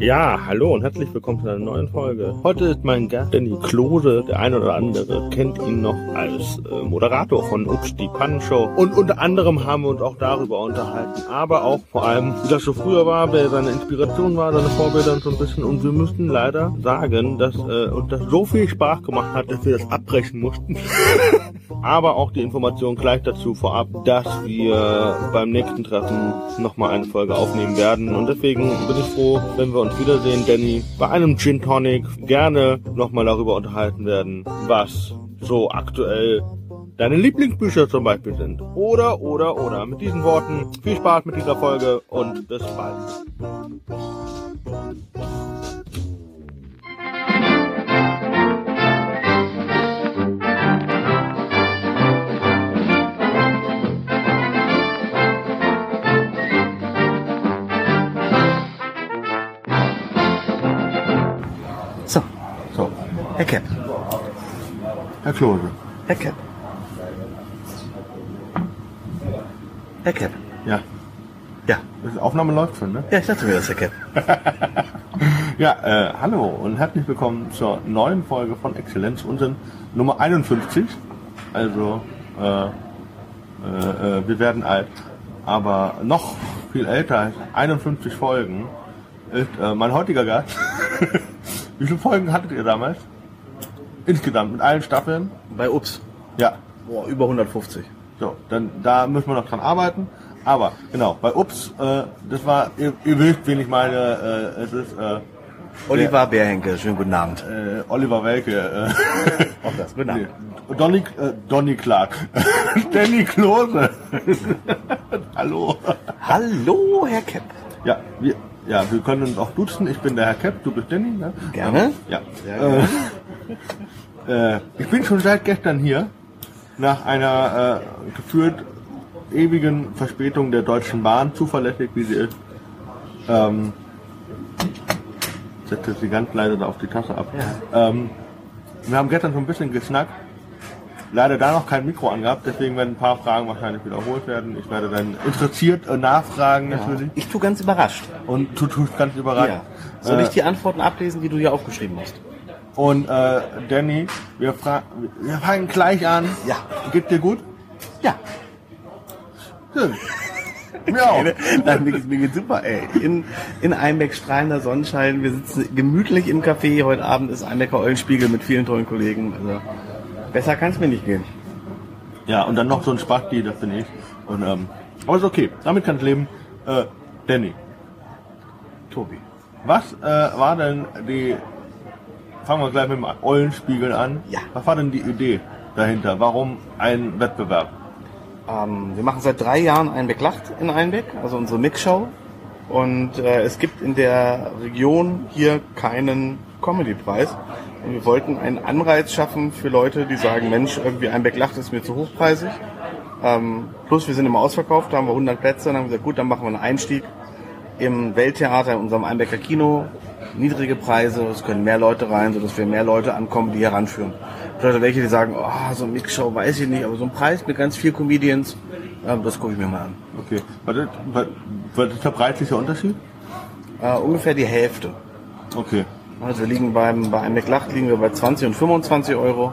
Ja, hallo und herzlich willkommen zu einer neuen Folge. Heute ist mein Gast Danny Klose. Der eine oder andere kennt ihn noch als äh, Moderator von Ups die Pannenshow. Und unter anderem haben wir uns auch darüber unterhalten. Aber auch vor allem, wie das so früher war, wer seine Inspiration war, seine Vorbilder und so ein bisschen. Und wir müssen leider sagen, dass äh, uns das so viel Spaß gemacht hat, dass wir das abbrechen mussten. Aber auch die Information gleich dazu vorab, dass wir beim nächsten Treffen nochmal eine Folge aufnehmen werden. Und deswegen bin ich froh, wenn wir uns wiedersehen, Danny, bei einem Gin Tonic gerne nochmal darüber unterhalten werden, was so aktuell deine Lieblingsbücher zum Beispiel sind. Oder, oder, oder. Mit diesen Worten viel Spaß mit dieser Folge und bis bald. Herr Kepp. Herr Klose. Herr Kepp. Herr Kepp. Ja, Ja. die Aufnahme läuft schon, ne? Ja, ich dachte mir das, Herr Kepp. Ja, äh, hallo und herzlich willkommen zur neuen Folge von Exzellenz, unseren Nummer 51. Also, äh, äh, äh, wir werden alt, aber noch viel älter, als 51 Folgen, ist äh, mein heutiger Gast. Wie viele Folgen hattet ihr damals? Insgesamt, mit allen Staffeln? Bei Ups. Ja, Boah, über 150. so, dann da müssen wir noch dran arbeiten. Aber genau, bei Ups, äh, das war, ihr, ihr wisst, wen ich meine, äh, es ist äh, Oliver Bärhenke, schönen guten Abend. äh, Oliver Welke. Äh, Auch das, guten nee, Abend. Donny, äh, Donny Clark. Danny Klose. Hallo. Hallo, Herr Kepp. Ja, wir, ja, wir können uns auch duzen. Ich bin der Herr Kepp, du bist Danny. Ne? Gerne. Ja. Sehr Äh, äh, ich bin schon seit gestern hier. Nach einer äh, gefühlt ewigen Verspätung der Deutschen Bahn, zuverlässig wie sie ist. Ähm, setze sie ganz leise da auf die Tasse ab. Ähm, wir haben gestern schon ein bisschen geschnackt. Leider da noch kein Mikro angehabt, deswegen werden ein paar Fragen wahrscheinlich wiederholt werden. Ich werde dann interessiert äh, nachfragen natürlich. Ich tu ganz überrascht. Und du tust ganz überrascht. Ja. Soll Äh, ich die Antworten ablesen, die du hier aufgeschrieben hast? Und äh, Danny, wir, fra wir fangen gleich an. Ja. Geht dir gut? Ja. Schön. Mir auch. Nein, mir, mir geht's super, ey. In, in Einbeck strahlender Sonnenschein. Wir sitzen gemütlich im Café. Heute Abend ist Einbecker Eulenspiegel mit vielen tollen Kollegen. Also, besser kann's mir nicht gehen. Ja, und dann noch so ein Spasti, das bin ich. Und, ähm, aber ist okay, damit kann ich leben. Äh, Danny, Tobi. was äh, war denn die, fangen wir gleich mit dem Eulenspiegel an. Ja. Was war denn die Idee dahinter? Warum ein Wettbewerb? Ähm, wir machen seit drei Jahren Einbeck lacht in Einbeck, also unsere Mixshow. Und äh, es gibt in der Region hier keinen Comedy-Preis. Und wir wollten einen Anreiz schaffen für Leute, die sagen, Mensch, irgendwie Einbeck lacht ist mir zu hochpreisig. Ähm, plus wir sind immer ausverkauft, da haben wir 100 Plätze. Dann haben wir gesagt, gut, dann machen wir einen Einstieg im Welttheater, in unserem Einbecker Kino. Niedrige Preise, es können mehr Leute rein, sodass wir mehr Leute an Comedy heranführen. Vielleicht welche, die sagen, oh, so eine Mixshow weiß ich nicht, aber so ein Preis mit ganz viel Comedians, das gucke ich mir mal an. Okay. Was ist, was, was ist der preisliche Unterschied? Äh, ungefähr die Hälfte. Okay. Also wir liegen beim, bei einem Lacht liegen wir bei 20 und 25 Euro.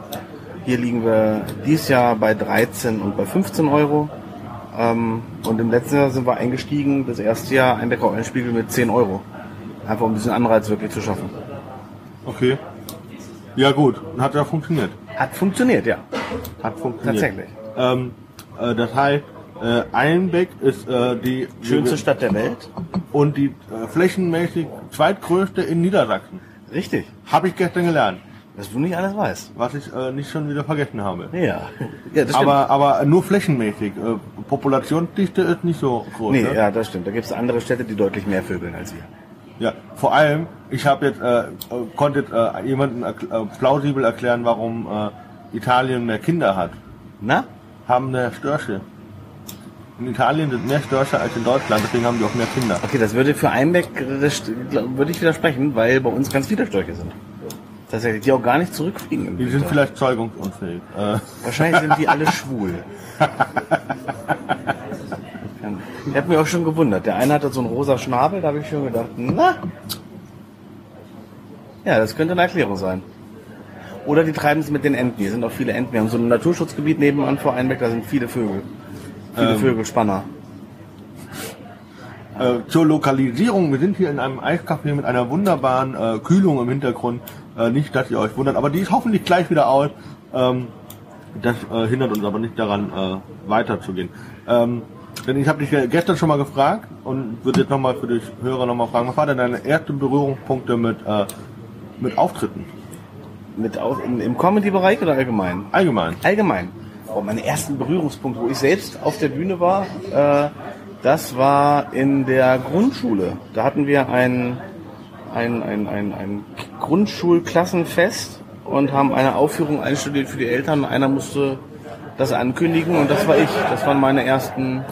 Hier liegen wir dieses Jahr bei 13 und bei 15 Euro. Ähm, und im letzten Jahr sind wir eingestiegen, das erste Jahr ein Bäcker Eulenspiegel mit 10 Euro. Einfach um ein bisschen Anreiz wirklich zu schaffen. Okay. Ja gut, hat ja funktioniert. Hat funktioniert, ja. Hat funktioniert. Tatsächlich. Ähm, äh, das heißt, äh, Einbeck ist äh, die Schönste Stadt der Welt. und die äh, flächenmäßig zweitgrößte in Niedersachsen. Richtig. Habe ich gestern gelernt, Dass du nicht alles weißt. was ich äh, nicht schon wieder vergessen habe. Ja. ja das stimmt. Aber, aber nur flächenmäßig. Äh, Populationsdichte ist nicht so groß. nee, ne? ja, das stimmt. Da gibt es andere Städte, die deutlich mehr vögeln als wir. Ja. Vor allem, ich habe jetzt äh, äh, konnte äh, jemanden äh, plausibel erklären, warum äh, Italien mehr Kinder hat. Na? Haben mehr Störche. In Italien sind mehr Störche als in Deutschland, deswegen haben die auch mehr Kinder. Okay, das würde für Einbeck würde ich widersprechen, weil bei uns ganz viele Störche sind. Tatsächlich, die auch gar nicht zurückfliegen. Die sind Winter. vielleicht zeugungsunfähig. Äh, Wahrscheinlich sind die alle schwul. Ich habe mich auch schon gewundert. Der eine hatte so einen rosa Schnabel, da habe ich schon gedacht, na, Ja, das könnte eine Erklärung sein. Oder die treiben es mit den Enten. Hier sind auch viele Enten. Wir haben so ein Naturschutzgebiet nebenan vor Einbeck, da sind viele Vögel. Viele Ähm. Vögelspanner. Äh, zur Lokalisierung, wir sind hier in einem Eiscafé mit einer wunderbaren äh, Kühlung im Hintergrund. Äh, nicht, dass ihr euch wundert, aber die ist hoffentlich gleich wieder aus. Ähm, das äh, hindert uns aber nicht daran, äh, weiterzugehen. Ähm, denn ich habe dich ja gestern schon mal gefragt und würde jetzt nochmal für die Hörer nochmal fragen, was war denn deine ersten Berührungspunkte mit, äh, mit Auftritten? Mit auf, im, Im Comedy-Bereich oder allgemein? Allgemein. Allgemein. Oh, meine ersten Berührungspunkte, wo ich selbst auf der Bühne war, äh, das war in der Grundschule. Da hatten wir ein, ein, ein, ein, ein Grundschulklassenfest und haben eine Aufführung einstudiert für die Eltern. Einer musste das ankündigen und das war ich. Das waren meine ersten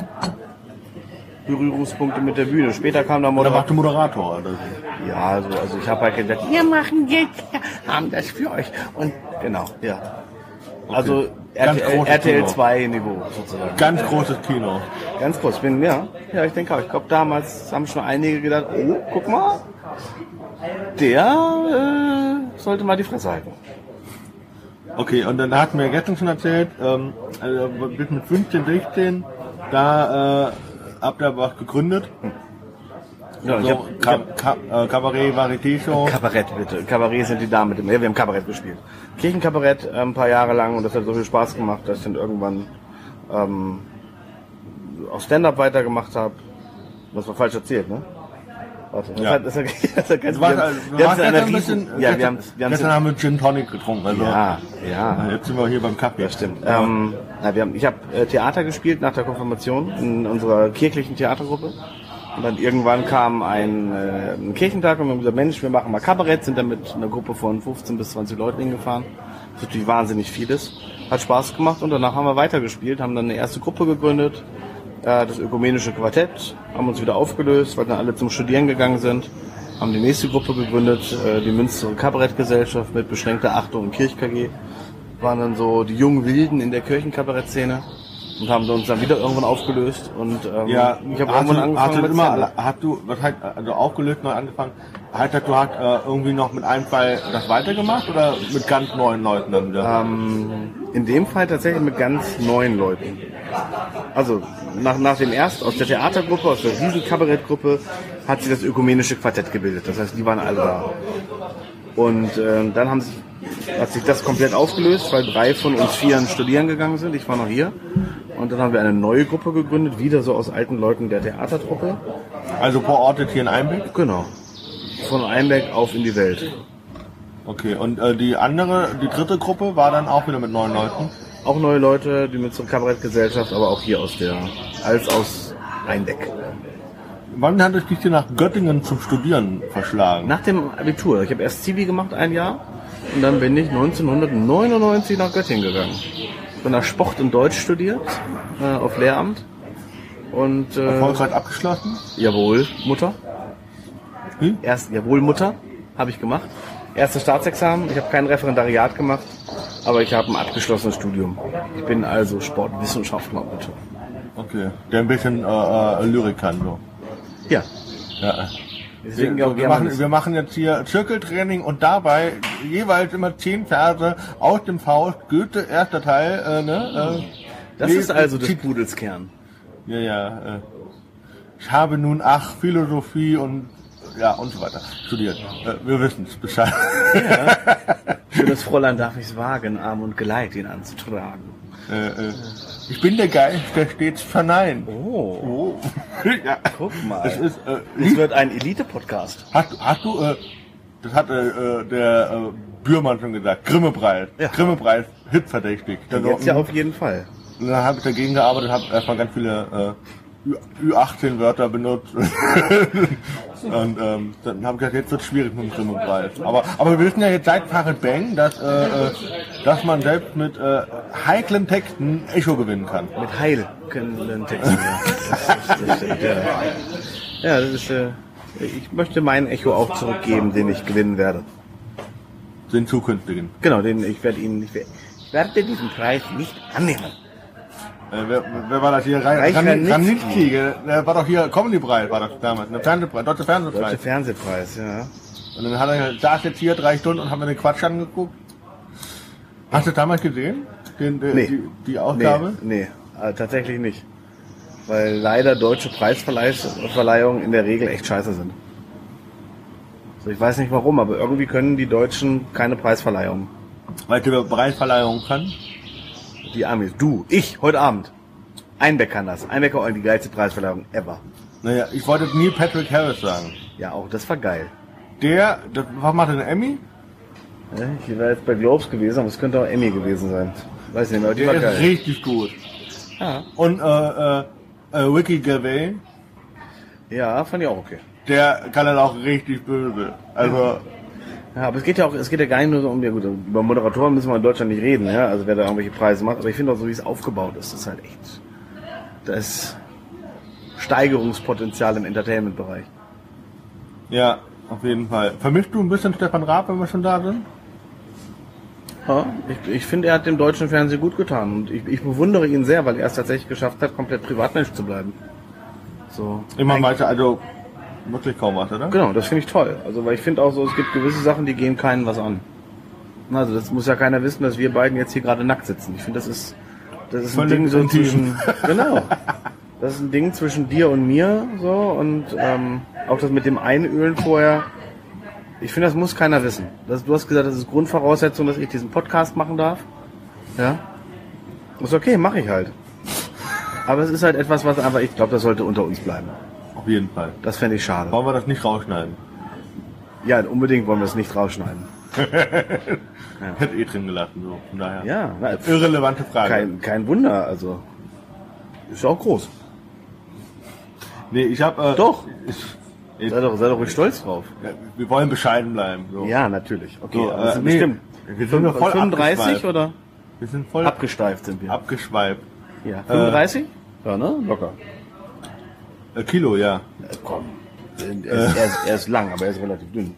Berührungspunkte mit der Bühne. Später kam der Oder Moderator. warst du Moderator? Oder? Ja, also, also ich habe halt gesagt, wir machen jetzt, wir haben das für euch. Und genau, ja. Also Ganz RTL, großes RTL Kino. 2 Niveau sozusagen. Ganz großes Kino. Ganz kurz, bin ja, ja, ich denke auch. Ich glaube, damals haben schon einige gedacht, oh, guck mal, der äh, sollte mal die Fresse halten. Okay, und dann hat mir gestern schon erzählt, ähm, also bis mit 15, 16, da äh, habt ihr was gegründet. Ja, ich So, hab, Ka hab, Ka äh, Kabarett, Varieté-Show. Kabarett bitte. Kabarett sind die Damen mit dem. Ja, wir haben Kabarett gespielt. Kirchenkabarett äh, ein paar Jahre lang und das hat so viel Spaß gemacht, dass ich dann irgendwann ähm, auch Stand-up weitergemacht habe. Das war falsch erzählt, ne? Warte, das Ja. hat, das hat, das hat ganz, wir haben- also, wir haben gestern eine ein bisschen, ja, wir haben, gestern, wir haben gestern haben wir Gin Tonic getrunken. Also, ja, ja, Jetzt sind wir hier beim Kaffee. das stimmt. Ähm, na, wir haben, ich habe äh, Theater gespielt nach der Konfirmation in unserer kirchlichen Theatergruppe. Und dann irgendwann kam ein, äh, ein Kirchentag und wir haben gesagt, Mensch, wir machen mal Kabarett, sind dann mit einer Gruppe von 15 bis 20 Leuten hingefahren. Das ist natürlich wahnsinnig vieles. Hat Spaß gemacht und danach haben wir weitergespielt, haben dann eine erste Gruppe gegründet, äh, das Ökumenische Quartett, haben uns wieder aufgelöst, weil dann alle zum Studieren gegangen sind, haben die nächste Gruppe gegründet, äh, die Münster Kabarettgesellschaft mit beschränkter Achtung und Kirch KG waren dann so die jungen Wilden in der Kirchenkabarettszene und haben uns dann wieder irgendwann aufgelöst und ähm, Ja, ich habe irgendwann du, angefangen mit immer, hast du, was heißt, also aufgelöst neu angefangen, das, du hast äh, irgendwie noch mit einem Fall das weitergemacht oder mit ganz neuen Leuten dann wieder? Ähm, in dem Fall tatsächlich mit ganz neuen Leuten. Also nach, nach dem erst aus der Theatergruppe, aus der Riesenkabarettgruppe, hat sich das ökumenische Quartett gebildet. Das heißt, die waren alle da. Und äh, dann haben sich, hat sich das komplett aufgelöst, weil drei von uns vieren studieren gegangen sind. Ich war noch hier. Und dann haben wir eine neue Gruppe gegründet, wieder so aus alten Leuten der Theatertruppe. Also verortet hier in Einbeck? Genau. Von Einbeck auf in die Welt. Okay, und äh, die andere, die dritte Gruppe war dann auch wieder mit neun Leuten? Auch neue Leute, die mit zur Kabarettgesellschaft, aber auch hier aus der, als aus Einbeck. Wann hat dich hier nach Göttingen zum Studieren verschlagen? Nach dem Abitur. Ich habe erst Zivi gemacht, ein Jahr. Und dann bin ich 1999 nach Göttingen gegangen. Bin nach Sport und Deutsch studiert, äh, auf Lehramt. Und, äh, Erfolgreich abgeschlossen? jawohl, Mutter. Hm? Erst, jawohl, Mutter, habe ich gemacht. Erstes Staatsexamen. Ich habe kein Referendariat gemacht, aber ich habe ein abgeschlossenes Studium. Ich bin also Sportwissenschaftler, bitte. Okay, der ein bisschen äh, äh, Lyrik kann so. Ja. Ja. Deswegen Wir, wir, machen, wir machen jetzt hier Zirkeltraining und dabei jeweils immer zehn Verse aus dem Faust, Goethe, erster Teil, äh, ne? Äh, Das ist also des Pudels Kern. Ja, ja. Äh, ich habe nun ach Philosophie und ja und so weiter studiert. Äh, wir wissen es Bescheid. Schönes Fräulein darf ich's wagen, Arm und Geleit ihn anzutragen. äh, äh, ich bin der Geist, der stets verneint. Oh, Oh. ja. guck mal. Das ist, äh, Es wird ein Elite-Podcast. Hast, du- hast du, äh, das hat äh, der Bührmann schon gesagt, Grimme-Preis. Ja. Grimme-Preis, hitverdächtig. Jetzt ja auf jeden Fall. dann habe ich dagegen gearbeitet, habe erstmal ganz viele Ü18-Wörter benutzt. Und ähm, dann habe ich gesagt, jetzt wird schwierig mit dem Grimme-Preis. Aber, aber wir wissen ja jetzt seit Farid Bang, dass, äh, äh, dass man selbst mit äh, heiklen Texten Echo gewinnen kann. Mit heilkenden Texten. Ja, das, ist- das stimmt, ja. ja, das ist. Äh, ich möchte mein Echo auch zurückgeben, den ich gewinnen werde. Den zukünftigen. Genau, den ich werde Ihnen. Ich werde diesen Preis nicht annehmen. Äh, wer, wer war das hier? Reich Reich Ranitzky. Der war doch hier Comedy-Preis, war das damals. Ne? Fernsehpreis, Deutsche Fernsehpreis. Deutsche Fernsehpreis, ja. Und dann hat er saß jetzt hier drei Stunden und haben mir den Quatsch angeguckt. Hast du damals gesehen? Den, den, Nee. die, die Ausgabe? Nee, nee äh, tatsächlich nicht. Weil leider deutsche Preisverleihungen in der Regel echt scheiße sind. So, ich weiß nicht warum, aber irgendwie können die Deutschen keine Preisverleihung. Weil über Preisverleihung kann? Die Amis. Du, ich, heute Abend. Einbeck kann das. Einbeck hat die geilste Preisverleihung ever. Naja, ich wollte Neil Patrick Harris sagen. Ja, auch das war geil. Der, das, was macht denn Emmy? Ja, Ich war jetzt bei Globes gewesen, aber es könnte auch Emmy gewesen sein. Weiß nicht mehr, aber die Der war ist geil. richtig gut. Ja. Und äh, äh, äh, Ricky Gervais, ja, fand ich auch okay. der kann dann auch richtig böse. Also, Ja, aber es geht ja auch, es geht ja gar nicht nur so um, ja gut, über Moderatoren müssen wir in Deutschland nicht reden, ja, also wer da irgendwelche Preise macht, aber ich finde auch so, wie es aufgebaut ist, das ist halt echt, da ist Steigerungspotenzial im Entertainment-Bereich. ja, auf jeden Fall. Vermisst du ein bisschen Stefan Raab, wenn wir schon da sind? Ja, ich, ich finde, er hat dem deutschen Fernsehen gut getan und ich, ich bewundere ihn sehr, weil er es tatsächlich geschafft hat, komplett Privatmensch zu bleiben. So. Immer weiter, also wirklich kaum was, oder? Genau, das finde ich toll. Also, weil ich finde auch so, es gibt gewisse Sachen, die gehen keinen was an. Also, das muss ja keiner wissen, dass wir beiden jetzt hier gerade nackt sitzen. Ich finde, das ist, das ist ein Ding so intim. zwischen, genau. Das ist ein Ding zwischen dir und mir, so, und, ähm, auch das mit dem Einölen vorher. Ich finde, das muss keiner wissen. Das, du hast gesagt, das ist Grundvoraussetzung, dass ich diesen Podcast machen darf. Ja. Ist okay, mache ich halt. Aber es ist halt etwas, was einfach, ich glaube, das sollte unter uns bleiben. Auf jeden Fall. Das fände ich schade. Wollen wir das nicht rausschneiden? Ja, unbedingt wollen wir es nicht rausschneiden. Hätte eh drin gelassen, so. Von daher. Ja, na, Irrelevante Frage. kein, kein Wunder, also. Ist ja auch groß. Nee, ich hab, äh, Doch. Ich, Sei doch, sei doch ruhig stolz drauf. ja, wir wollen bescheiden bleiben. So. Ja, natürlich. Okay, So, aber äh, nee, bestimmt. wir sind voll 35 abgeschweift. oder? Wir sind voll Abgesteift sind wir. abgeschweift. ja. 35? ja, ne? Locker. Äh, Kilo, ja. Äh, komm. Er ist, er, ist, er ist lang, aber er ist relativ dünn.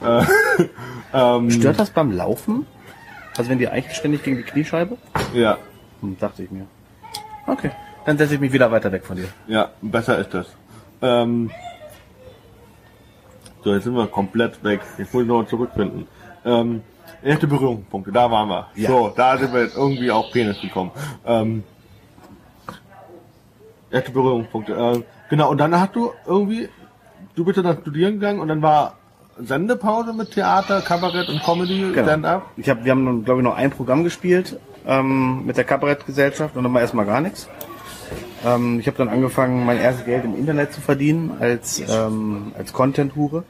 Ähm, Stört das beim Laufen? Also wenn die Eichel ständig gegen die Kniescheibe? ja, Hm, dachte ich mir. Okay. Dann setze ich mich wieder weiter weg von dir. ja, besser ist das. Ähm, so, jetzt sind wir komplett weg. Jetzt muss ich noch zurückfinden. Ähm, erste Berührungspunkte, da waren wir. Ja. So, da sind wir jetzt irgendwie auf Penis gekommen. Ähm, erste Berührungspunkte. Ähm, genau, und dann hast du irgendwie, du bist dann studieren gegangen und dann war Sendepause mit Theater, Kabarett und Comedy, Genau. Stand-up. Ich hab, wir haben, glaube ich, noch ein Programm gespielt ähm, mit der Kabarettgesellschaft und dann war erstmal gar nichts. Ähm, ich habe dann angefangen, mein erstes Geld im Internet zu verdienen als, ähm, als Content-Hure.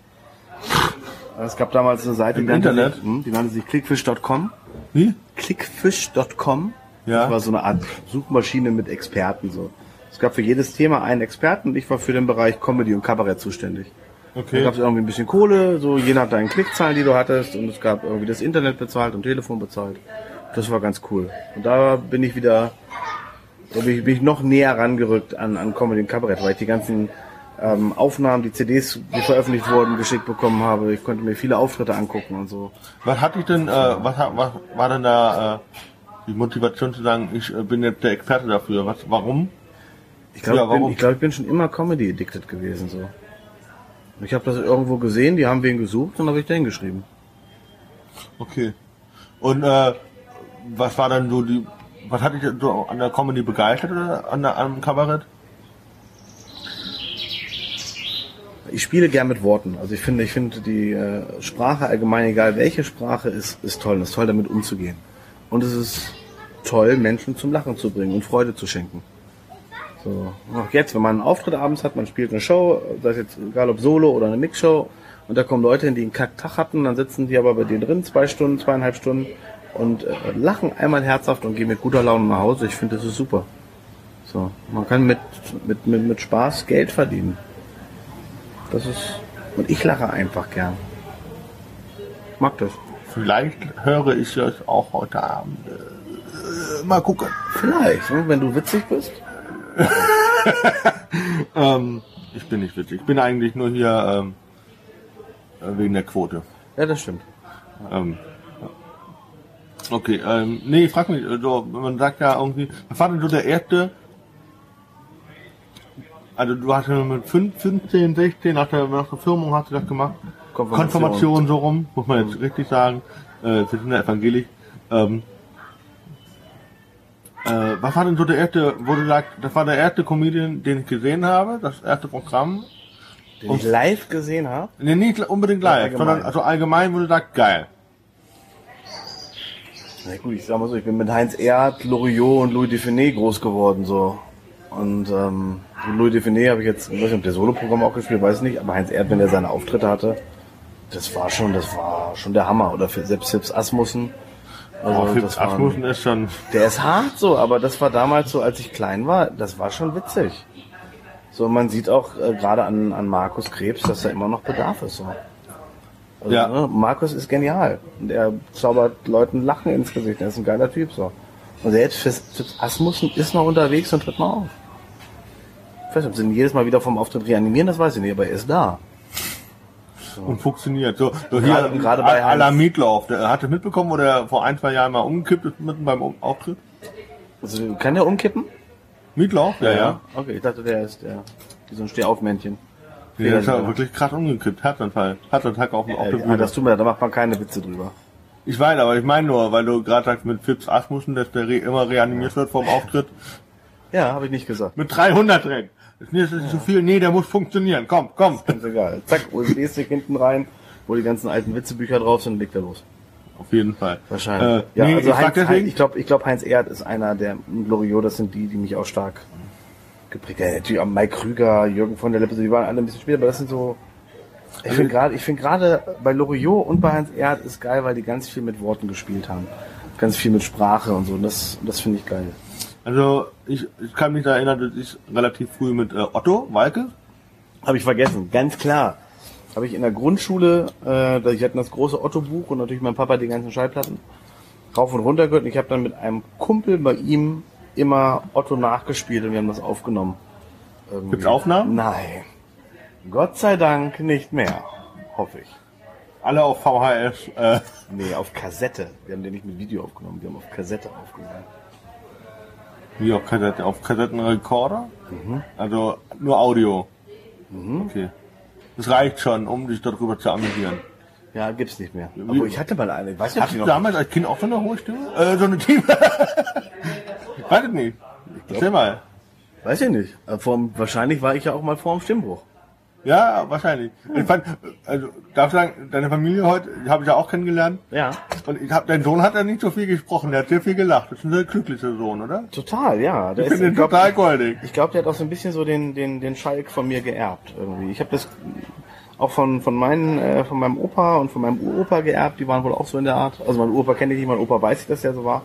Es gab damals eine Seite, Im Internet? sich, hm, die nannte sich clickfish.com. Wie? Clickfish.com. Ja. Das war so eine Art Suchmaschine mit Experten. So. Es gab für jedes Thema einen Experten und ich war für den Bereich Comedy und Kabarett zuständig. Da Okay. gab es irgendwie ein bisschen Kohle, so je nach deinen Klickzahlen, die du hattest, und es gab irgendwie das Internet bezahlt und Telefon bezahlt. Das war ganz cool. Und da bin ich wieder, da bin ich, bin ich noch näher rangerückt an, an Comedy und Kabarett, weil ich die ganzen ähm, Aufnahmen, die CDs, die veröffentlicht wurden, geschickt bekommen habe. Ich konnte mir viele Auftritte angucken und so. Was hatte ich denn, äh, was, hat- was war denn da äh, die Motivation zu sagen, ich äh, bin jetzt der Experte dafür? Was, warum? Ich glaube, Ja, ich, glaub, ich bin schon immer Comedy-addicted gewesen. so. Ich habe das irgendwo gesehen, die haben wen gesucht und habe ich den geschrieben. Okay. Und äh, was war dann so die, was hat dich so an der Comedy begeistert oder an der, am Kabarett? Ich spiele gern mit Worten. Also ich finde, ich finde die äh, Sprache allgemein, egal welche Sprache, ist, ist toll. Und es ist toll, damit umzugehen. Und es ist toll, Menschen zum Lachen zu bringen und Freude zu schenken. So. Auch jetzt, wenn man einen Auftritt abends hat, man spielt eine Show, sei es jetzt egal ob Solo oder eine Mixshow, und da kommen Leute hin, die einen Kacktag hatten, dann sitzen die aber bei dir drin, zwei Stunden, zweieinhalb Stunden, und äh, lachen einmal herzhaft und gehen mit guter Laune nach Hause. Ich finde, das ist super. So. Man kann mit, mit, mit, mit Spaß Geld verdienen. Das ist. Und ich lache einfach gern. Ich mag das. Vielleicht höre ich das auch heute Abend. Äh, mal gucken. Vielleicht, ne, wenn du witzig bist. Ähm, ich bin nicht witzig. Ich bin eigentlich nur hier ähm, äh, wegen der Quote. Ja, das stimmt. Ähm, okay, ähm, nee, ich frag mich, also, man sagt ja irgendwie, was war denn so der erste, also du hast ja mit fünf- 15, 16, nach der, nach der Firmung hast du das gemacht, Konfirmation so rum, muss man jetzt richtig sagen. Äh, wir sind ja evangelisch. Ähm, äh, was war denn so der erste, wo du sagst, das war der erste Comedian, den ich gesehen habe, das erste Programm? Den ich live gesehen habe? Nee, nicht unbedingt live, allgemein. sondern also allgemein, wo du sagst, geil. Na gut, ich sag mal so, ich bin mit Heinz Erd, Loriot und Louis Define groß geworden, so. Und ähm, Louis Define habe ich jetzt, ich weiß nicht, ob der Soloprogramm auch gespielt, weiß nicht, aber Heinz Erd, wenn er seine Auftritte hatte, das war schon, das war schon der Hammer. Oder für selbst Hips Asmussen. Also oh, Hips Asmussen ist schon. Der ist hart so, aber das war damals so, als ich klein war, das war schon witzig. So, man sieht auch äh, gerade an, an Markus Krebs, dass da immer noch Bedarf ist. So. Also, ja. Ne, Markus ist genial. Der zaubert Leuten Lachen ins Gesicht. Der ist ein geiler Typ. so. Und selbst für Asmussen ist noch unterwegs und tritt mal auf. Ich weiß nicht, ob sie ihn jedes Mal wieder vom Auftritt reanimieren, das weiß ich nicht, aber er ist da. So. Und funktioniert. So, so hier gerade, gerade bei Ala Mietlauf. Der hatte mitbekommen, wo der vor ein, zwei Jahren mal umgekippt ist mitten beim Auftritt? Also, kann der umkippen? Mietlauf? Ja, ja, ja. Okay, ich dachte, der ist der, wie so ein Stehaufmännchen. Nee, der ist ja wirklich krass umgekippt. Herzinfarkt. Herzinfarkt auf, auf der Bühne. Das tut mir, da macht man keine Witze drüber. Ich weiß, aber ich meine nur, weil du gerade sagst mit Fips Asmussen, dass der re immer reanimiert wird vom Auftritt. Ja, habe ich nicht gesagt. Mit 300 drin. Das ist nicht ja. so viel. Nee, der muss funktionieren. Komm, komm. Ganz egal. Zack, USB-Stick hinten rein, wo die ganzen alten Witzebücher drauf sind, legt er los. Auf jeden Fall. Wahrscheinlich. Äh, ja, nee, also ich, Heinz, Heinz, ich glaube, ich glaube, Heinz Erd ist einer der Gloriot, das sind die, die mich auch stark geprägt haben. Natürlich auch Mike Krüger, Jürgen von der Lippe, die waren alle ein bisschen später, aber das sind so, ich finde gerade, ich finde gerade bei Loriot und bei Heinz Erd ist geil, weil die ganz viel mit Worten gespielt haben. Ganz viel mit Sprache und so. Und das, das finde ich geil. Also, ich, ich kann mich da erinnern, dass ich relativ früh mit äh, Otto Walke. Habe ich vergessen, ganz klar. Habe ich in der Grundschule, äh, ich hatte das große Otto-Buch und natürlich mein Papa die ganzen Schallplatten rauf und runter gehört. Und ich habe dann mit einem Kumpel bei ihm immer Otto nachgespielt und wir haben das aufgenommen. Irgendwie. Gibt's Aufnahmen? Nein. Gott sei Dank nicht mehr. Hoffe ich. Alle auf VHS? Äh. Nee, auf Kassette. Wir haben den nicht mit Video aufgenommen, wir haben auf Kassette aufgenommen. Wie auf Kassette? Auf Kassettenrekorder? Mhm. Also nur Audio. Mhm. Okay. Das reicht schon, um dich darüber zu amüsieren. Ja, gibt's nicht mehr. Aber ich hatte mal eine. Ich weiß nicht, Hattest du damals als Kind auch so eine hohe Stimme? Äh, so eine Team. weiß ich nicht. Erzähl mal. Weiß ich nicht. Vorm, wahrscheinlich war ich ja auch mal vor dem Stimmbruch. Ja, wahrscheinlich. Ich fand, also darf ich sagen, deine Familie heute, die habe ich ja auch kennengelernt. Ja. Und ich hab, dein Sohn hat ja nicht so viel gesprochen, der hat sehr viel gelacht. Das ist ein sehr glücklicher Sohn, oder? Total, ja. Der ich finde den total goldig. Ich glaube, der hat auch so ein bisschen so den, den, den Schalk von mir geerbt irgendwie. Ich habe das auch von, von meinen, äh, von meinem Opa und von meinem Uropa geerbt, die waren wohl auch so in der Art. Also mein Opa kenne ich nicht, mein Opa weiß ich, dass der so war.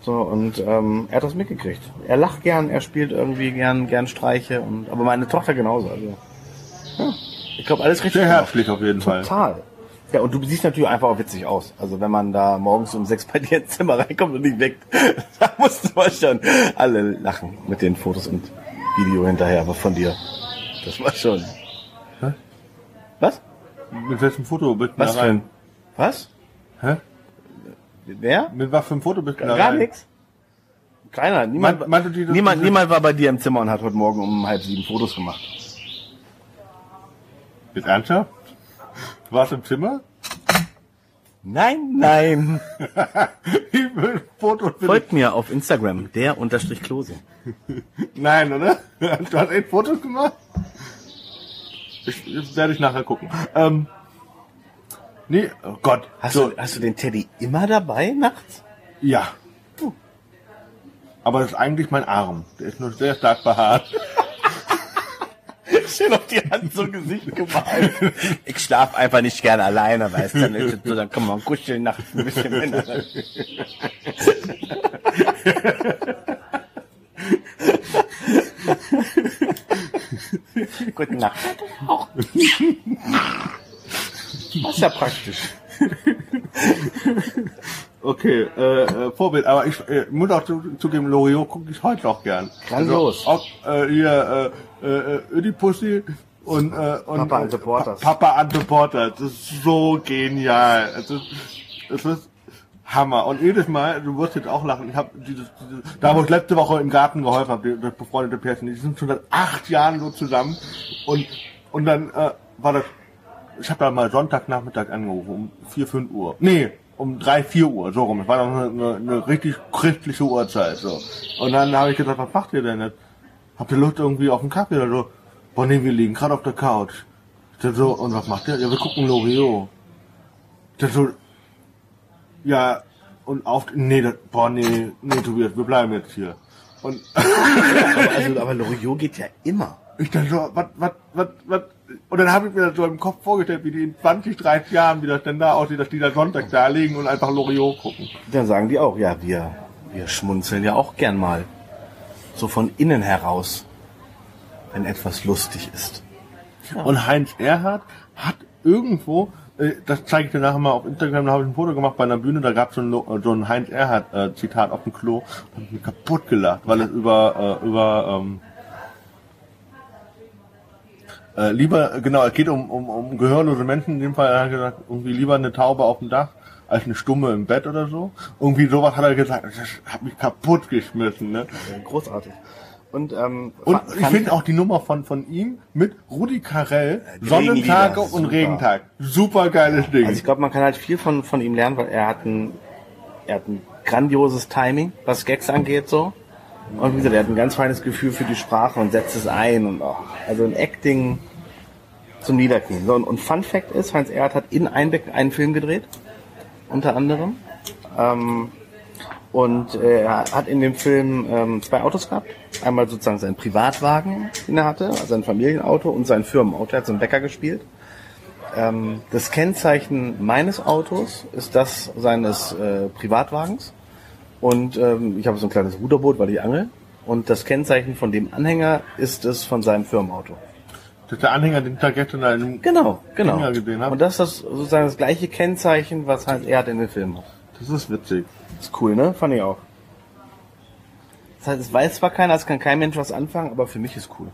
So, und ähm, er hat das mitgekriegt. Er lacht gern, er spielt irgendwie gern, gern Streiche und aber meine Tochter genauso. Also ich glaube alles richtig. Sehr herzlich auf jeden Total. Fall. Total. Ja, und du siehst natürlich einfach auch witzig aus. Also wenn man da morgens um sechs bei dir ins Zimmer reinkommt und nicht weckt, da musst du mal schon alle lachen mit den Fotos und Video hinterher, aber von dir. Das war schon. Hä? Was? Mit welchem Foto bist du Was da rein? Was? Hä? Wer? Mit was für einem Foto bist du da Gar nichts. Keiner. Niemand, die, niemand, niemand war bei dir im Zimmer und hat heute Morgen um halb sieben Fotos gemacht. Mit ernsthaft? Du warst im Zimmer? Nein, nein. ich will Fotos Folgt mir auf Instagram, der unterstrich Klose. Nein, oder? Du hast echt Fotos gemacht? Ich, das werde ich nachher gucken. Ähm, nee, oh Gott. Hast, so. du, hast du den Teddy immer dabei nachts? Ja. Aber das ist eigentlich mein Arm. Der ist nur sehr stark behaart. Schön auf die Hand so Gesicht gemalt. Ich schlaf einfach nicht gerne alleine, weißt du. So, dann kann man kuscheln nachts ein bisschen miteinander. Gute Nacht. Auch. Das ist ja praktisch. Okay, äh, äh, Vorbild, aber ich äh, muss auch zugeben, Loriot gucke ich heute auch gern. Grandios. Also, auch, äh, hier, äh, äh, Ödipussy und, äh, und Papa and the Porters. Papa and the Porters. Das ist so genial. Es ist, es ist Hammer. Und jedes Mal, du wirst jetzt auch lachen, ich habe dieses, dieses, da wo ich letzte Woche im Garten geholfen habe, das befreundete Pärchen, die sind schon seit acht Jahren so zusammen und und dann äh, war das ich habe da mal Sonntagnachmittag angerufen, um 4, 5 Uhr. Nee, um 3, 4 Uhr, so rum. Es war noch eine, eine, richtig christliche Uhrzeit. so. Und dann habe ich gesagt, was macht ihr denn jetzt? Habt ihr Lust irgendwie auf einen Kaffee oder so? Boah, nee, wir liegen gerade auf der Couch. Dachte so, und was macht ihr? Ja, wir gucken Loriot. Dachte so, ja, und auf, nee, das, boah, nee, nee, Tobias, wir bleiben jetzt hier. Und Also, aber Loriot geht ja immer. ich dachte so, was, was, was, was, und dann habe ich mir das so im Kopf vorgestellt, wie die in 20, 30 Jahren, wie das denn da aussieht, dass die da Sonntag da liegen und einfach Loriot gucken. Dann sagen die auch, ja, wir, wir schmunzeln ja auch gern mal. So von innen heraus. Wenn etwas lustig ist. Und Heinz Erhardt hat irgendwo, äh, das zeige ich dir nachher mal auf Instagram, da habe ich ein Foto gemacht bei einer Bühne, da gab es so so ein Heinz Erhardt äh, auf dem Klo und hab mich kaputt gelacht, weil es über, äh, über ähm, äh, lieber, genau, es geht um, um, um gehörlose Menschen, in dem Fall hat er gesagt, irgendwie lieber eine Taube auf dem Dach als eine Stumme im Bett oder so. Irgendwie sowas hat er gesagt, das hat mich kaputt geschmissen, ne? Großartig. Und, ähm, Und ich finde auch die Nummer von, von ihm mit Rudi Carell, Sonnentage und super. Regentag. Super geiles Ding. Also ich glaube, man kann halt viel von, von ihm lernen, weil er hat ein, er hat ein grandioses Timing, was Gags angeht, so. Und wie gesagt, er hat ein ganz feines Gefühl für die Sprache und setzt es ein und oh, also ein Acting zum Niederknien. So, und, und Fun Fact ist, Heinz Erhardt hat in Einbeck einen Film gedreht, unter anderem. Ähm, und äh, er hat in dem Film ähm, zwei Autos gehabt. Einmal sozusagen seinen Privatwagen, den er hatte, also sein Familienauto und sein Firmenauto. Er hat so einen Bäcker gespielt. Ähm, das Kennzeichen meines Autos ist das seines äh, Privatwagens. Und ähm, ich habe so ein kleines Ruderboot, weil ich angel. Und das Kennzeichen von dem Anhänger ist es von seinem Firmenauto. Das ist der Anhänger, den gestern in einem Genau, genau. Dinger gesehen hab. Und das ist das, sozusagen das gleiche Kennzeichen, was halt er hat in den Film hat. Das ist witzig. ist cool, ne? Fand ich auch. Das heißt, es weiß zwar keiner, es kann kein Mensch was anfangen, aber für mich ist cool.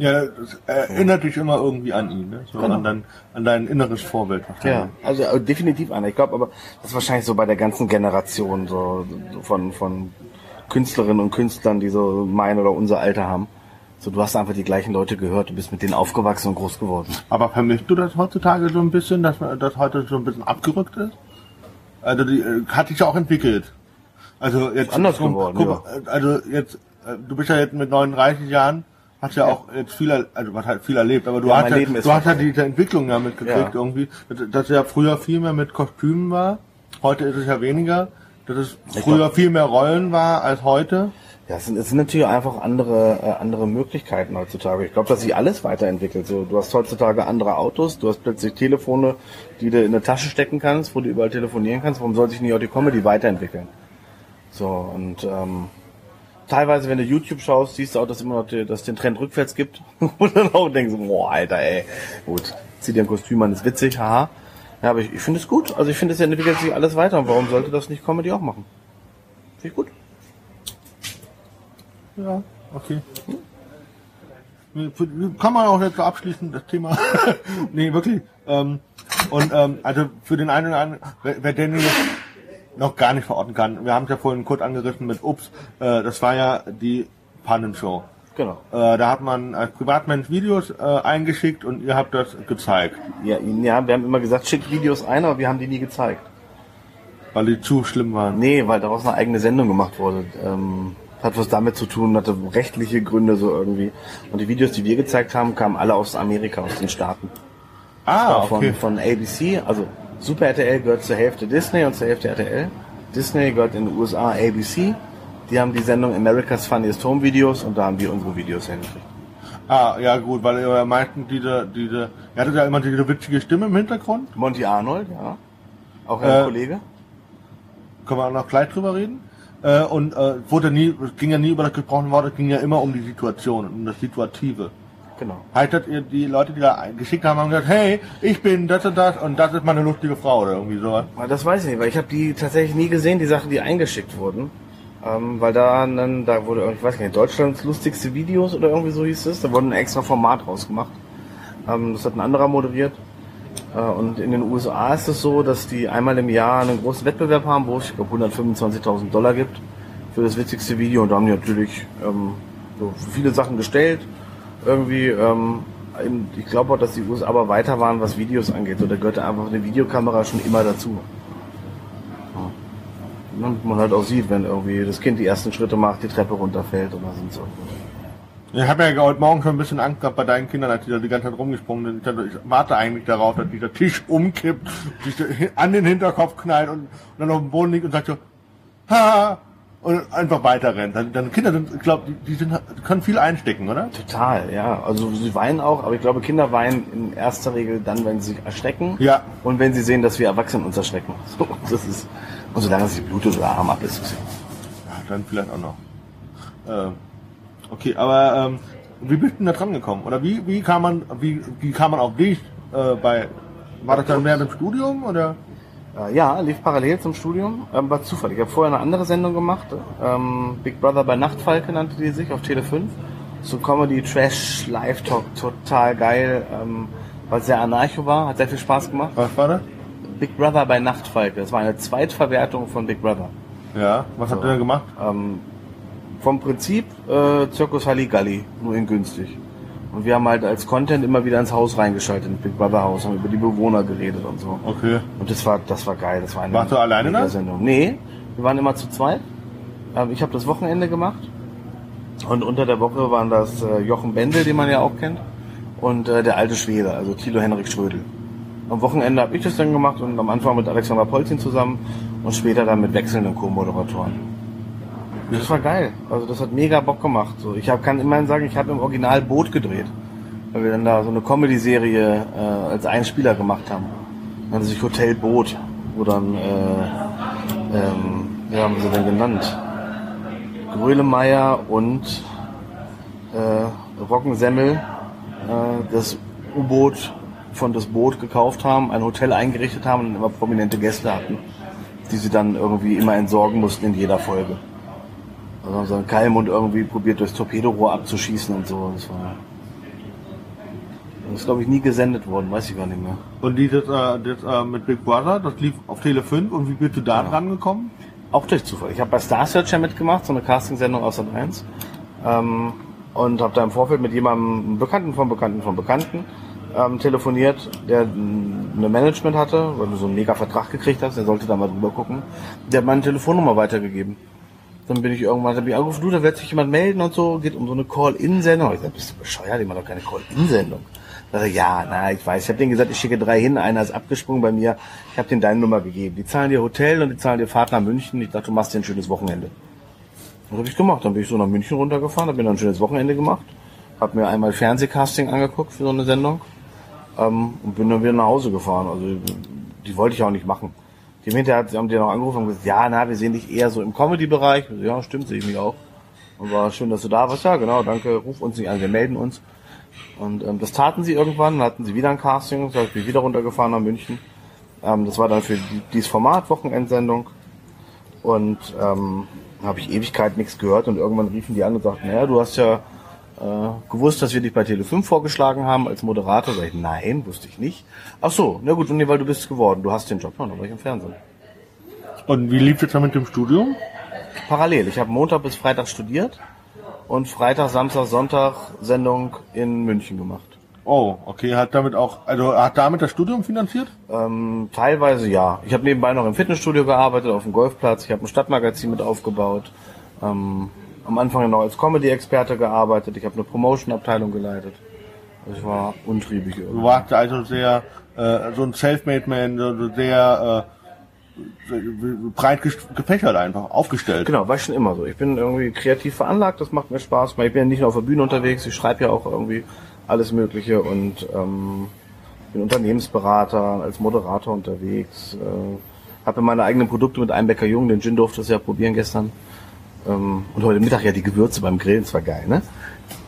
Ja, das erinnert dich immer irgendwie an ihn, ne? So Genau. an, dein, an dein inneres Vorbild. Ja, also äh, definitiv einer. Ich glaube aber, das ist wahrscheinlich so bei der ganzen Generation so, so von, von Künstlerinnen und Künstlern, die so mein oder unser Alter haben. So, du hast einfach die gleichen Leute gehört, du bist mit denen aufgewachsen und groß geworden. Aber vermisst du das heutzutage so ein bisschen, dass man- das heute so ein bisschen abgerückt ist? Also die äh, hat sich ja auch entwickelt. Also jetzt anders guck- geworden, guck, mal, äh, Also jetzt, äh, du bist ja jetzt mit 39 Jahren, hast ja, auch jetzt viel, also was halt viel erlebt, aber du Ja, hast ja, du hast ja vorbei. diese Entwicklung ja mitgekriegt irgendwie, dass, ja früher viel mehr mit Kostümen war. Heute ist es ja weniger. Dass es früher glaub- viel mehr Rollen war als heute. Ja, es sind, es sind natürlich einfach andere, äh, andere Möglichkeiten heutzutage. Ich glaube, dass sich alles weiterentwickelt. So, du hast heutzutage andere Autos, du hast plötzlich Telefone, die du in eine Tasche stecken kannst, wo du überall telefonieren kannst. Warum soll sich nicht auch die Comedy weiterentwickeln? So, und ähm, teilweise, wenn du YouTube schaust, siehst du auch, dass immer noch dass den Trend rückwärts gibt. Und dann auch denkst, boah, Alter, ey, gut, zieh dir ein Kostüm an, ist witzig, haha. Ja, aber ich, ich finde es gut. Also ich finde, es entwickelt sich alles weiter. Und warum sollte das nicht Comedy auch machen? Finde ich gut. Ja, okay. Kann man auch jetzt so abschließen, das Thema. nee, wirklich. Ähm, und ähm, also für den einen oder anderen, wer, wer den jetzt noch gar nicht verorten kann, wir haben es ja vorhin kurz angerissen mit Ups, äh, das war ja die Pannenshow. Genau. Äh, da hat man als Privatmensch Videos äh, eingeschickt und ihr habt das gezeigt, Ja, ja, wir haben immer gesagt, schickt Videos ein, aber wir haben die nie gezeigt. weil die zu schlimm waren. Nee, weil daraus eine eigene Sendung gemacht wurde. Ähm, hat was damit zu tun, hatte rechtliche Gründe so irgendwie. Und die Videos, die wir gezeigt haben, kamen alle aus Amerika, aus den Staaten. Ah, Von, okay. von ABC, also Super RTL gehört zur Hälfte Disney und zur Hälfte RTL. Disney gehört in den USA ABC. Die haben die Sendung America's Funniest Home Videos und da haben wir unsere Videos hingekriegt. Ah, ja gut, weil ihr ja meistens diese, diese, ihr hattet ja immer diese witzige Stimme im Hintergrund. Monty Arnold, ja. Auch ein Äh, Kollege. können wir auch noch gleich drüber reden. Äh, und äh, wurde nie, es ging ja nie über das gesprochene Wort, es ging ja immer um die Situation, um das Situative. Genau. Das, ihr, die Leute, die da geschickt haben, haben gesagt, hey, ich bin das und das und das ist meine lustige Frau oder irgendwie sowas. Das weiß ich nicht, weil ich habe die tatsächlich nie gesehen, die Sachen, die eingeschickt wurden. Ähm, weil da dann, da wurde, ich weiß nicht, Deutschlands lustigste Videos oder irgendwie so hieß es. Da wurde ein extra Format rausgemacht. Ähm, das hat ein anderer moderiert. Äh, und in den USA ist es so, dass die einmal im Jahr einen großen Wettbewerb haben, wo es, ich glaube, 125.000 Dollar gibt für das witzigste Video. Und da haben die natürlich ähm, so viele Sachen gestellt. Irgendwie, ähm, ich glaube auch, dass die USA aber weiter waren, was Videos angeht. So, da gehörte einfach eine Videokamera schon immer dazu. Und man halt auch sieht, wenn irgendwie das Kind die ersten Schritte macht, die Treppe runterfällt oder so. Ich habe ja heute Morgen schon ein bisschen Angst gehabt bei deinen Kindern, als die da die ganze Zeit rumgesprungen sind. Ich warte eigentlich darauf, dass dieser Tisch umkippt, sich an den Hinterkopf knallt und, und dann auf dem Boden liegt und sagt so, ha, und einfach weiter rennt. Dann, dann Kinder ich glaube, die, die sind, die können viel einstecken, oder? Total, ja. Also sie weinen auch, aber ich glaube, Kinder weinen in erster Regel dann, wenn sie sich erschrecken. Ja. Und wenn sie sehen, dass wir Erwachsene uns erschrecken. So, das ist, und solange sie blutet oder Arm ab ist, Ja, dann vielleicht auch noch. Äh, okay, aber ähm, wie bist du denn da dran gekommen? Oder wie, wie kam man, wie, wie kam man auf dich äh, bei, war das dann während dem Studium oder? Äh, ja, lief parallel zum Studium, ähm, war Zufall. Ich habe vorher eine andere Sendung gemacht, ähm, Big Brother bei Nachtfalke nannte die sich, auf Tele 5. So Comedy, Trash, Live-Talk, total geil, ähm, weil es sehr anarcho war, hat sehr viel Spaß gemacht. Was war das? Big Brother bei Nachtfalke, das war eine Zweitverwertung von Big Brother. Ja, was habt ihr denn gemacht? Ähm, vom Prinzip äh, Zirkus Halligalli, nur in günstig. Und wir haben halt als Content immer wieder ins Haus reingeschaltet, ins Big Brother Haus, haben über die Bewohner geredet und so. Okay. Und das war, das war geil. Das war eine Warst du alleine da? Sendung. Nee, wir waren immer zu zweit. Ähm, ich habe das Wochenende gemacht. Und unter der Woche waren das äh, Jochen Bendel, den man ja auch kennt, und äh, der alte Schwede, also Thilo Henrik Schrödel. Am Wochenende habe ich das dann gemacht und am Anfang mit Alexander Polzin zusammen und später dann mit wechselnden Co-Moderatoren. Das war geil. Also das hat mega Bock gemacht. So, ich hab, kann immerhin sagen, ich habe im Original Boot gedreht. Weil wir dann da so eine Comedy-Serie äh, als Einspieler gemacht haben. Nannte sich Hotel Boot. Wo dann, äh, ähm, wie haben sie denn genannt? Grölemeier und äh, Rockensemmel äh, das U-Boot von das Boot gekauft haben, ein Hotel eingerichtet haben und immer prominente Gäste hatten, die sie dann irgendwie immer entsorgen mussten in jeder Folge. Also haben sie einen Keilmund irgendwie probiert, durchs Torpedorohr abzuschießen und so. Das war. Das ist, glaube ich, nie gesendet worden, weiß ich gar nicht mehr. Und dieses, äh, das, äh, mit Big Brother, das lief auf Tele 5 und wie bist du da dran gekommen? Auch durch Zufall. Ich habe bei Star Searcher mitgemacht, so eine Castingsendung aus Sat 1. Ähm, und habe da im Vorfeld mit jemandem, einem Bekannten von Bekannten von Bekannten, ähm, telefoniert, der ein Management hatte, weil du so einen mega Vertrag gekriegt hast, der sollte da mal drüber gucken. Der hat meine Telefonnummer weitergegeben. Dann bin ich irgendwann, dann bin ich angerufen, du, da wird sich jemand melden und so, geht um so eine Call-In-Sendung. Ich sag, bist du bescheuert, ich mach doch keine Call-In-Sendung. Da ja, na, ich weiß. Ich habe denen gesagt, ich schicke drei hin, einer ist abgesprungen bei mir. Ich habe denen deine Nummer gegeben. Die zahlen dir Hotel und die zahlen dir Fahrt nach München. Ich dachte, du machst dir ein schönes Wochenende. Das habe ich gemacht. Dann bin ich so nach München runtergefahren, habe mir dann ein schönes Wochenende gemacht, habe mir einmal Fernsehcasting angeguckt für so eine Sendung ähm, und bin dann wieder nach Hause gefahren. Also die wollte ich auch nicht machen. Die hinterher haben die noch angerufen und gesagt, ja, na, wir sehen dich eher so im Comedy-Bereich. Ja, stimmt, sehe ich mich auch. Und war schön, dass du da warst. Ja, genau, danke, ruf uns nicht an, wir melden uns. Und ähm, das taten sie irgendwann, dann hatten sie wieder ein Casting, ich bin wieder runtergefahren nach München. Ähm, das war dann für die, dieses Format, Wochenendsendung. Und ähm, habe ich Ewigkeit nichts gehört und irgendwann riefen die an und sagten, naja, du hast ja äh, gewusst, dass wir dich bei Tele5 vorgeschlagen haben als Moderator. Sag ich, nein, wusste ich nicht. Ach so, na gut, und nee, weil du bist geworden, du hast den Job. Ja, dann war ich im Fernsehen. Und wie lief es dann mit dem Studium? Parallel. Ich habe Montag bis Freitag studiert und Freitag, Samstag, Sonntag Sendung in München gemacht. Oh, okay, hat damit auch, also hat damit das Studium finanziert? Ähm, teilweise ja. Ich habe nebenbei noch im Fitnessstudio gearbeitet, auf dem Golfplatz. Ich habe ein Stadtmagazin mit aufgebaut. Ähm, am Anfang noch als Comedy-Experte gearbeitet. Ich habe eine Promotion-Abteilung geleitet. Also ich war untriebig Du irgendwie. warst also sehr, äh, so ein Selfmade-Man, so sehr äh, breit gefächert einfach, aufgestellt. Genau, war ich schon immer so. Ich bin irgendwie kreativ veranlagt, das macht mir Spaß. Ich bin ja nicht nur auf der Bühne unterwegs, ich schreibe ja auch irgendwie alles Mögliche und ähm, bin Unternehmensberater, als Moderator unterwegs. Äh, habe meine eigenen Produkte mit Einbecker Jung, den Gin durfte ich ja probieren gestern. Ähm, und heute Mittag ja die Gewürze beim Grillen, das war geil, ne?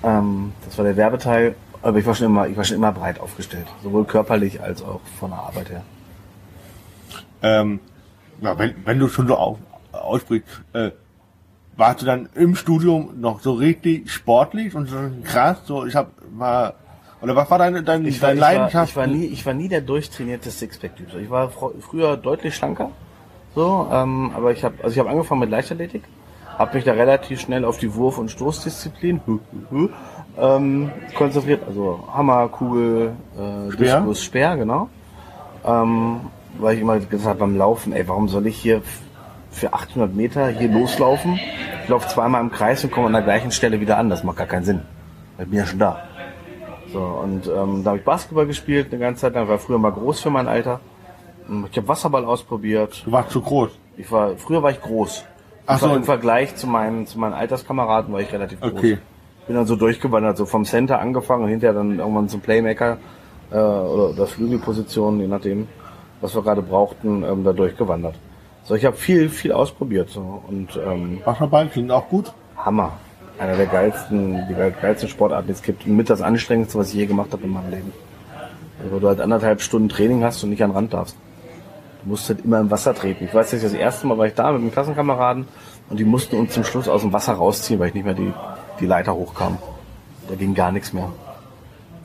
Ähm, das war der Werbeteil, aber ich war schon immer, ich war schon immer breit aufgestellt, sowohl körperlich als auch von der Arbeit her. Ähm, ja, wenn, wenn du schon so auf, aussprichst, äh, warst du dann im Studium noch so richtig sportlich und so krass, so ich hab war oder was war deine deine, Ich war, deine ich, war, Leidenschaft? ich, war nie, ich war nie der durchtrainierte Sixpack-Typ. Ich war fro- früher deutlich schlanker, so, ähm, aber ich habe, also ich habe angefangen mit Leichtathletik, habe mich da relativ schnell auf die Wurf- und Stoßdisziplin ähm, konzentriert. Also Hammer, Kugel, äh, Speer? Diskus, Speer, genau. Ähm, weil ich immer gesagt habe beim Laufen, ey, warum soll ich hier für 800 Meter hier loslaufen? Ich laufe zweimal im Kreis und komme an der gleichen Stelle wieder an. Das macht gar keinen Sinn. Ich bin ja schon da. So, und ähm, da habe ich Basketball gespielt eine ganze Zeit lang. War früher mal groß für mein Alter. Ähm, Ich habe Wasserball ausprobiert. Du warst zu groß. Ich war, früher war ich groß. Ach so. Im Vergleich zu meinen, zu meinen Alterskameraden war ich relativ groß. Okay. Bin dann so durchgewandert, so vom Center angefangen und hinterher dann irgendwann zum Playmaker äh, oder, oder Flügelposition, je nachdem, was wir gerade brauchten, ähm, da durchgewandert. So, ich habe viel, viel ausprobiert so, und ähm, Wasserball klingt auch gut. Hammer. Einer der geilsten, die geil- geilsten Sportarten, die es gibt. Und mit das anstrengendste, was ich je gemacht habe in meinem Leben. Also, Wo du halt anderthalb Stunden Training hast und nicht an den Rand darfst. Du musst halt immer im Wasser treten. Ich weiß nicht, das erste Mal war ich da mit einem Klassenkameraden und die mussten uns zum Schluss aus dem Wasser rausziehen, weil ich nicht mehr die, die Leiter hochkam. Da ging gar nichts mehr.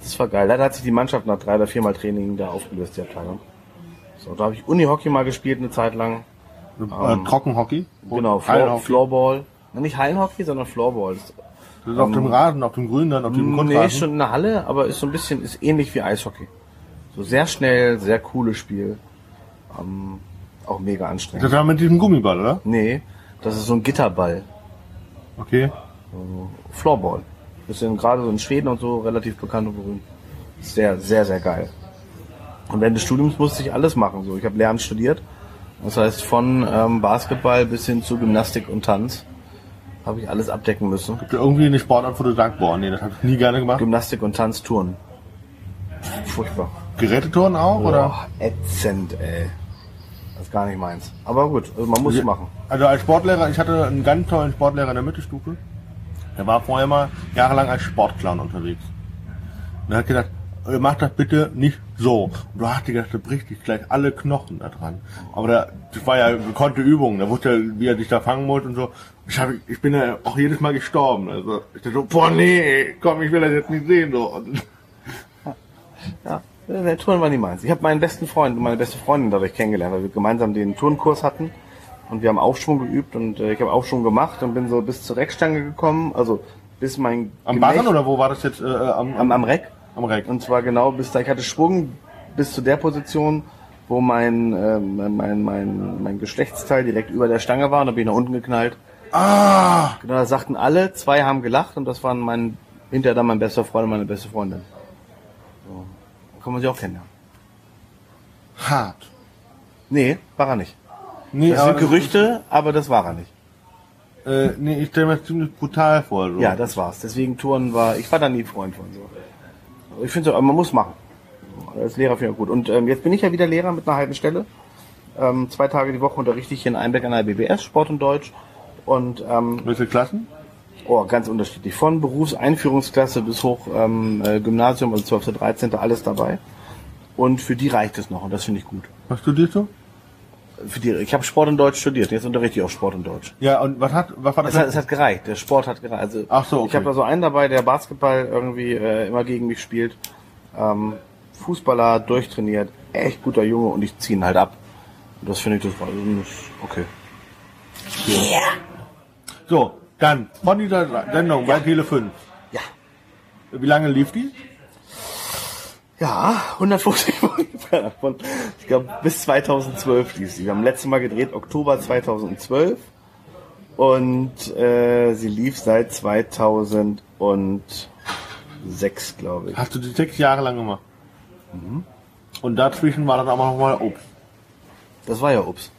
Das war geil. Leider hat sich die Mannschaft nach drei oder viermal Training da aufgelöst, die Abteilung. So, da habe ich Unihockey mal gespielt eine Zeit lang. äh, Trockenhockey. Genau, Floor. Floorball. Na, Nicht Hallenhockey, sondern Floorball. Das Das ist auf dem Rasen, auf dem Grün, dann auf dem Nee, Kunstrasen. schon in der Halle, aber ist so ein bisschen, ist ähnlich wie Eishockey. So sehr schnell, sehr cooles Spiel. Ähm, auch mega anstrengend. Das war mit diesem Gummiball, oder? Nee, das ist so ein Gitterball. Okay. Floorball. Ist gerade so in Schweden und so relativ bekannt und berühmt. Sehr, sehr, sehr geil. Und während des Studiums musste ich alles machen. So, ich habe Lehramt studiert. Das heißt, von ähm, Basketball bis hin zu Gymnastik und Tanz habe ich alles abdecken müssen. Gibt es irgendwie eine Sportart, wo du sagst, boah, nee, das habe ich nie gerne gemacht? Gymnastik und Tanz, Touren. Furchtbar. Geräteturnen auch, oder? Boah, ätzend, ey. Ist gar nicht meins. Aber gut, also man muss es machen. Also als Sportlehrer, ich hatte einen ganz tollen Sportlehrer in der Mittelstufe. Der war vorher mal jahrelang als Sportclown unterwegs. Und er hat gesagt, "Äh, mach das bitte nicht so. Und du hast gedacht, da bricht dich gleich alle Knochen da dran. Aber der, das war ja gekonnte Übung. Der wusste, ja, wie er dich da fangen muss und so. Ich, hab, ich bin ja auch jedes Mal gestorben. Also ich dachte so, boah nee, komm, ich will das jetzt nicht sehen. So. Ja, der Touren war nie meins. Ich habe meinen besten Freund und meine beste Freundin dadurch kennengelernt, weil wir gemeinsam den Turnkurs hatten. Und wir haben Aufschwung geübt und äh, ich habe Aufschwung gemacht und bin so bis zur Reckstange gekommen. Also bis mein am Gemächt- Barren oder wo war das jetzt? Äh, am, am, am Reck. am Reck. Und zwar genau bis da, ich hatte Schwung bis zu der Position, wo mein, ähm, mein, mein, mein Geschlechtsteil direkt über der Stange war und dann bin ich nach unten geknallt. Ah! Genau, da sagten alle, zwei haben gelacht und das waren mein, hinterher dann mein bester Freund und meine beste Freundin. So. Kann man sich auch kennenlernen. Hart. Nee, war er nicht. Nee, Das sind Gerüchte, aber das war er nicht. Äh, nee, ich stelle mir das ziemlich brutal vor. So. Ja, das war's. Deswegen Touren war, ich war da nie Freund von so. Ich finde, man muss machen. Als Lehrer finde ich gut. Und ähm, jetzt bin ich ja wieder Lehrer mit einer halben Stelle. Ähm, zwei Tage die Woche unterrichte ich hier in Einbeck an der BBS, Sport und Deutsch. Und ähm, Welche Klassen? Oh, ganz unterschiedlich. Von Berufseinführungsklasse bis hoch ähm, äh, Gymnasium, also 12. 13. alles dabei. Und für die reicht es noch und das finde ich gut. Was studierst du? Für die, ich habe Sport und Deutsch studiert, jetzt unterrichte ich auch Sport und Deutsch. Ja, und was hat, was war das? Es hat, es hat gereicht, der Sport hat gereicht. Also, Ach so, okay. Ich habe da so einen dabei, der Basketball irgendwie äh, immer gegen mich spielt. Ähm, Fußballer, durchtrainiert, echt guter Junge und ich ziehe ihn halt ab. Und das finde ich, das war okay. so, dann, von dieser Sendung bei Tele 5. Ja. Wie lange lief die? Ja, 150 Folgen. Von, ich glaube, bis 2012 lief sie. Wir haben letztes Mal gedreht, Oktober 2012. Und äh, sie lief seit 2006, glaube ich. Hast du die sechs Jahre lang gemacht? Mhm. Und dazwischen war dann auch noch mal Obst. Das war ja Ups.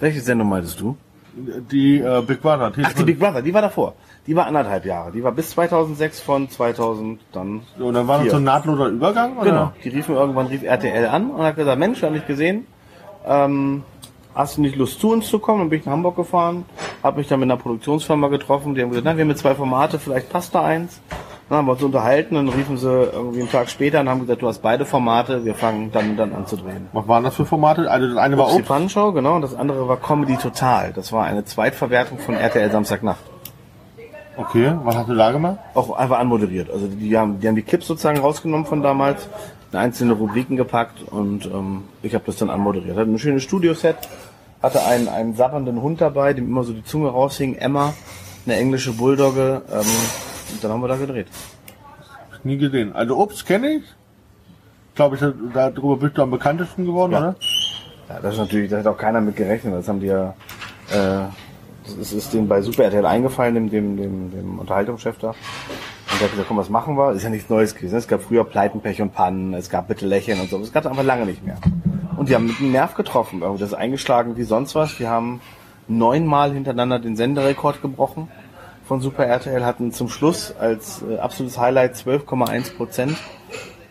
Welche Sendung meintest du? Die äh, Big Brother. Tele Ach, die 5. Big Brother, die war davor. Die war anderthalb Jahre. Die war bis 2006 von 2000 dann. Und dann war das so ein nahtloser Übergang? Oder? Genau. Die riefen irgendwann, rief RTL an und hat gesagt, Mensch, hab ich gesehen. Ähm, hast du nicht Lust zu uns zu kommen? Dann bin ich nach Hamburg gefahren, habe mich dann mit einer Produktionsfirma getroffen. Die haben gesagt, na, wir haben mit zwei Formate, vielleicht passt da eins. Dann haben wir uns unterhalten, dann riefen sie irgendwie einen Tag später und haben gesagt, du hast beide Formate, wir fangen dann dann an zu drehen. Was waren das für Formate? Also das eine war Die Obst. Pannenshow, genau, und das andere war Comedy Total. Das war eine Zweitverwertung von RTL Samstagnacht. Okay, was hast du da gemacht? Auch einfach anmoderiert. Also die haben, die haben die Clips sozusagen rausgenommen von damals, in einzelne Rubriken gepackt und ähm, ich habe das dann anmoderiert. Hatte ein schönes Studioset, hatte einen, einen sabbernden Hund dabei, dem immer so die Zunge raushing, Emma, eine englische Bulldogge. Ähm, Und dann haben wir da gedreht. Nie gesehen. Also Obst kenne ich. Glaube ich, darüber bist du am bekanntesten geworden, Ja. oder? Ja, das ist natürlich, da hat auch keiner mit gerechnet. Das haben die ja, äh, das ist, denen bei Super RTL eingefallen, dem, dem, dem, dem Unterhaltungschef da. Und der hat gesagt, komm, was machen wir? Ist ja nichts Neues gewesen. Es gab früher Pleiten, Pech und Pannen, es gab Bitte Lächeln und so. Das gab es einfach lange nicht mehr. Und die haben mit dem Nerv getroffen. irgendwie. Das ist eingeschlagen wie sonst was. Die haben neunmal hintereinander den Senderekord gebrochen von Super RTL, hatten zum Schluss als äh, absolutes Highlight 12,1 Prozent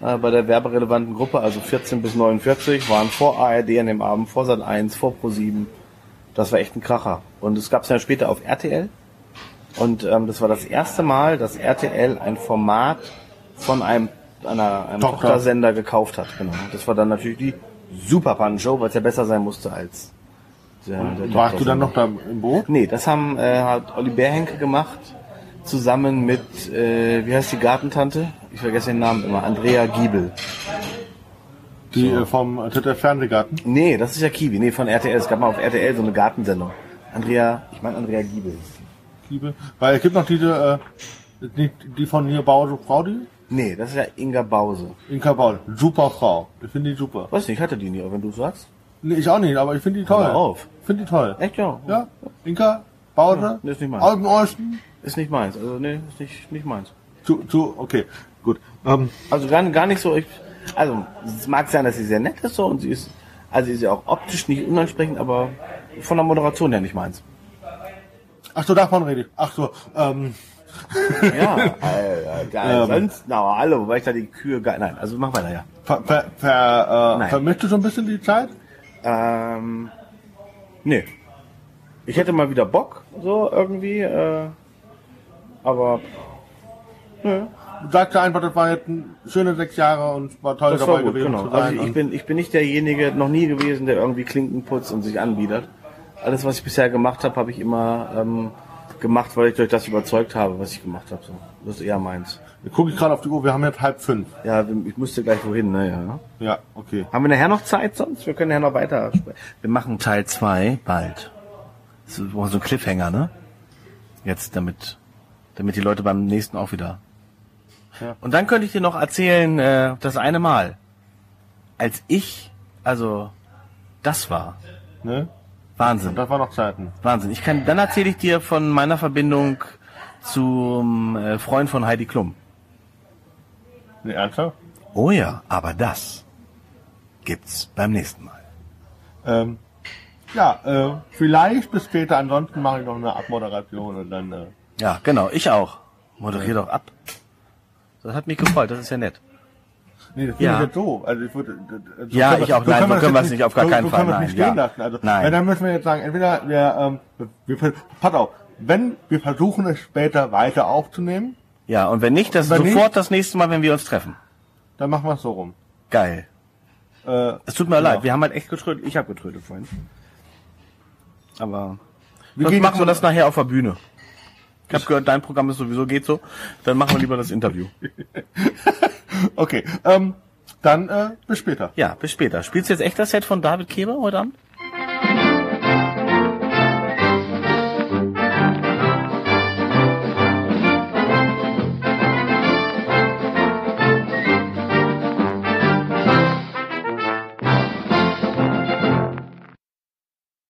äh, bei der werberelevanten Gruppe, also 14 bis 49, waren vor ARD an dem Abend, vor Sat 1, vor Pro 7. Das war echt ein Kracher. Und es gab es dann später auf RTL. Und ähm, das war das erste Mal, dass RTL ein Format von einem, einer, einem Tochter. Tochtersender gekauft hat. Genau. Das war dann natürlich die Super Pan Show, weil es ja besser sein musste als Warst du dann noch da im Boot? Nee, das haben äh, hat Olli Bärhenke gemacht, zusammen mit, äh, wie heißt die Gartentante? Ich vergesse den Namen immer, Andrea Giebel. Die äh, vom ZDF Fernsehgarten? Nee, das ist ja Kiwi, nee, von RTL. Es gab mal auf RTL so eine Gartensendung. Andrea, ich meine Andrea Giebel. Liebe. Weil es gibt noch diese, äh, die, die von hier Bause Frau, die? Nee, das ist ja Inga Bause. Inka Bause. Super Frau. Ich finde die super. Weiß nicht, ich hatte die nie, aber wenn du sagst. Nee, ich auch nicht, aber ich finde die toll. Hör auf. Ich finde die toll. Echt, ja? Ja, Inka, Bause, nee, ist nicht meins. Osten. Ist nicht meins. Also, nee, ist nicht, nicht meins. Zu, zu, okay, gut. Ähm, Also gar, gar nicht so, ich, also, es mag sein, dass sie sehr nett ist so und sie ist, also sie ist ja auch optisch nicht unansprechend, aber von der Moderation her nicht meins. ach so, davon rede ich. Ach so, ähm, Ja, äh, äh, sonst, na, hallo, wobei ich da die Kühe, nein, also mach weiter, ja. ver, ver, ver, äh, Nein. vermisst du so ein bisschen die Zeit? Ähm, nee. Ich hätte mal wieder Bock, so irgendwie, äh, aber sagst ja einfach, das war jetzt schöne sechs Jahre und war toll das dabei war gut, gewesen genau. zu sein. Also ich bin, ich bin nicht derjenige, noch nie gewesen, der irgendwie Klinken putzt und sich anbietet. Alles, was ich bisher gemacht habe, habe ich immer ähm, gemacht, weil ich durch das überzeugt habe, was ich gemacht habe. So. Das ist eher meins. Jetzt gucke ich gerade auf die Uhr, wir haben jetzt halb fünf. Ja, ich müsste gleich wohin, ne, ja. Ja, okay. Haben wir nachher noch Zeit sonst? Wir können nachher noch weiter sprechen. Wir machen Teil 2 bald. Das ist so ein Cliffhanger, ne? Jetzt damit, damit die Leute beim nächsten auch wieder. Ja. Und dann könnte ich dir noch erzählen, äh, das eine Mal, als ich, also das war Ne? Wahnsinn, Das war noch Zeiten. Wahnsinn. Ich kann, dann erzähle ich dir von meiner Verbindung zum äh, Freund von Heidi Klum. Ne, ernsthaft? Oh ja, aber das gibt's beim nächsten Mal. Ähm, ja, äh, vielleicht bis später, ansonsten mache ich noch eine Abmoderation und dann, äh, Ja, genau, ich auch. Moderier doch ab. Das hat mich gefreut, das ist ja nett. Nee, das finde Ja. ich jetzt so. Also ich würde, so Ja, ich auch. Nein, so können wir es nicht, auf gar so, keinen so Fall. können Nein, nicht stehen ja. lassen. Also, Nein. Dann müssen wir jetzt sagen, entweder wir, ähm, wir, pass auf, wenn wir versuchen es später weiter aufzunehmen, Ja, und wenn nicht, das ist Wenn sofort nicht- das nächste Mal, wenn wir uns treffen. dann machen wir es so rum. Geil. Äh, Es tut mir Ja. leid, wir haben halt echt getrödelt. Ich habe getrödelt vorhin. Aber wir machen wir das nachher auf der Bühne. Ich habe gehört, dein Programm ist sowieso geht so. Dann machen wir lieber das Interview. Okay, ähm, dann äh, bis später. Ja, bis später. Spielst du jetzt echt das Set von David Keber heute Abend?